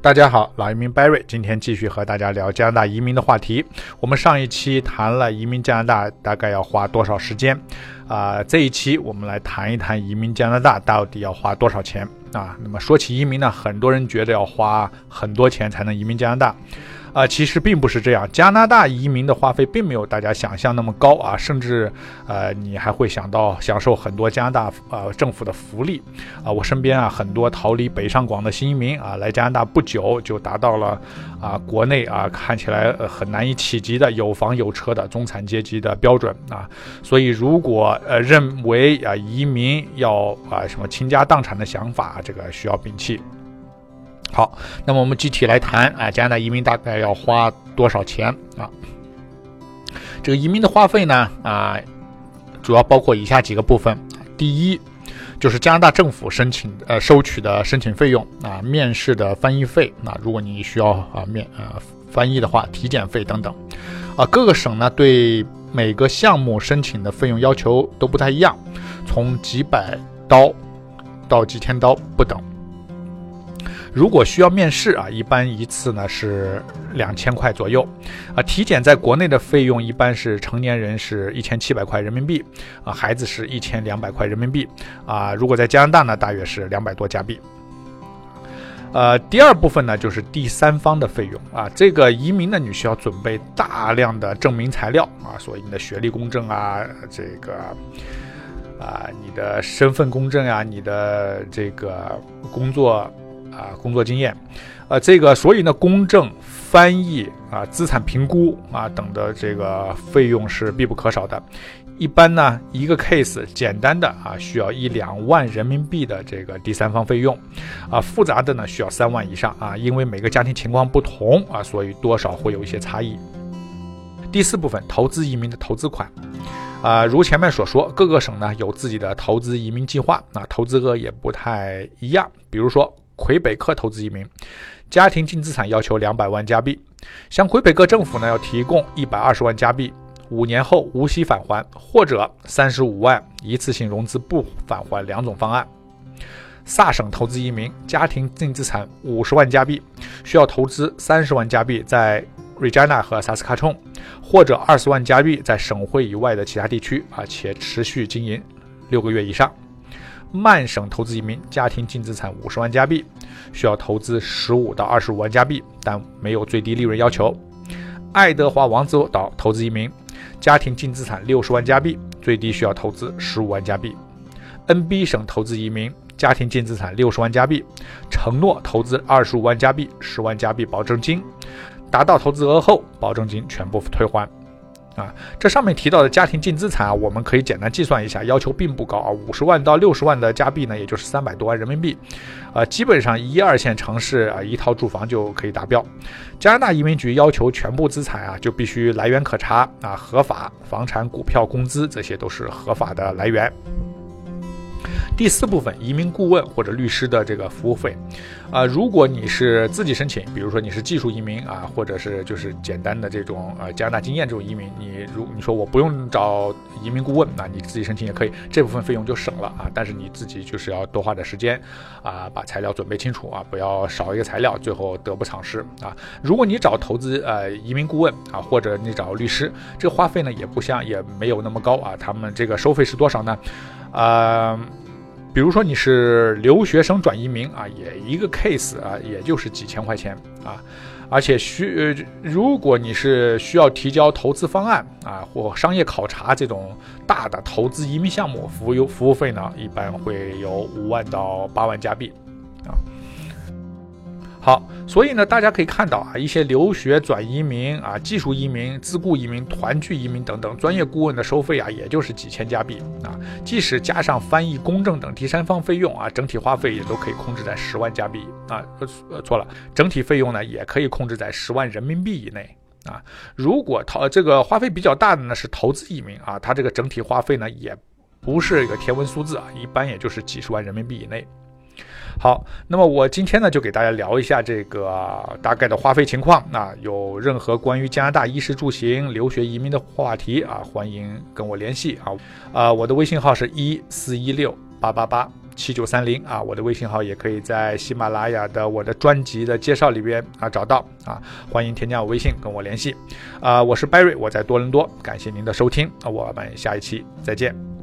大家好，老移民 Barry，今天继续和大家聊加拿大移民的话题。我们上一期谈了移民加拿大大概要花多少时间，啊，这一期我们来谈一谈移民加拿大到底要花多少钱啊？那么说起移民呢，很多人觉得要花很多钱才能移民加拿大。啊，其实并不是这样。加拿大移民的花费并没有大家想象那么高啊，甚至，呃，你还会想到享受很多加拿大呃政府的福利啊。我身边啊很多逃离北上广的新移民啊，来加拿大不久就达到了啊国内啊看起来呃很难以企及的有房有车的中产阶级的标准啊。所以如果呃认为啊移民要啊什么倾家荡产的想法，这个需要摒弃。好，那么我们具体来谈啊，加拿大移民大概要花多少钱啊？这个移民的花费呢啊，主要包括以下几个部分。第一，就是加拿大政府申请呃收取的申请费用啊，面试的翻译费啊，如果你需要啊面呃翻译的话，体检费等等啊。各个省呢对每个项目申请的费用要求都不太一样，从几百刀到几千刀不等。如果需要面试啊，一般一次呢是两千块左右，啊，体检在国内的费用一般是成年人是一千七百块人民币，啊，孩子是一千两百块人民币，啊，如果在加拿大呢，大约是两百多加币。呃，第二部分呢就是第三方的费用啊，这个移民呢你需要准备大量的证明材料啊，所以你的学历公证啊，这个啊，你的身份公证啊，你的这个工作。啊，工作经验，呃，这个，所以呢，公证、翻译啊，资产评估啊等的这个费用是必不可少的。一般呢，一个 case 简单的啊，需要一两万人民币的这个第三方费用，啊，复杂的呢需要三万以上啊，因为每个家庭情况不同啊，所以多少会有一些差异。第四部分，投资移民的投资款，啊，如前面所说，各个省呢有自己的投资移民计划，啊，投资额也不太一样，比如说。魁北克投资移民，家庭净资产要求两百万加币，向魁北克政府呢要提供一百二十万加币，五年后无息返还，或者三十五万一次性融资不返还两种方案。萨省投资移民，家庭净资产五十万加币，需要投资三十万加币在 Regina 和萨斯卡通，或者二十万加币在省会以外的其他地区，而且持续经营六个月以上。曼省投资移民，家庭净资产五十万加币，需要投资十五到二十五万加币，但没有最低利润要求。爱德华王子岛投资移民，家庭净资产六十万加币，最低需要投资十五万加币。NB 省投资移民，家庭净资产六十万加币，承诺投资二十五万加币，十万加币保证金，达到投资额后，保证金全部退还。啊，这上面提到的家庭净资产啊，我们可以简单计算一下，要求并不高啊，五十万到六十万的加币呢，也就是三百多万人民币，啊，基本上一二线城市啊，一套住房就可以达标。加拿大移民局要求全部资产啊，就必须来源可查啊，合法，房产、股票、工资这些都是合法的来源。第四部分，移民顾问或者律师的这个服务费，啊，如果你是自己申请，比如说你是技术移民啊，或者是就是简单的这种呃加拿大经验这种移民，你如你说我不用找移民顾问，那你自己申请也可以，这部分费用就省了啊。但是你自己就是要多花点时间啊，把材料准备清楚啊，不要少一个材料，最后得不偿失啊。如果你找投资呃移民顾问啊，或者你找律师，这个花费呢也不像也没有那么高啊。他们这个收费是多少呢？啊。比如说你是留学生转移民啊，也一个 case 啊，也就是几千块钱啊，而且需如果你是需要提交投资方案啊或商业考察这种大的投资移民项目，服务服务费呢，一般会有五万到八万加币啊。好，所以呢，大家可以看到啊，一些留学转移民啊、技术移民、自雇移民、团聚移民等等专业顾问的收费啊，也就是几千加币啊。即使加上翻译、公证等第三方费用啊，整体花费也都可以控制在十万加币啊。呃，错了，整体费用呢也可以控制在十万人民币以内啊。如果投这个花费比较大的呢是投资移民啊，它这个整体花费呢也不是一个天文数字啊，一般也就是几十万人民币以内。好，那么我今天呢就给大家聊一下这个大概的花费情况。那有任何关于加拿大衣食住行、留学移民的话题啊，欢迎跟我联系啊。啊，我的微信号是一四一六八八八七九三零啊，我的微信号也可以在喜马拉雅的我的专辑的介绍里边啊找到啊，欢迎添加我微信跟我联系啊，我是 Barry，我在多伦多，感谢您的收听，我们下一期再见。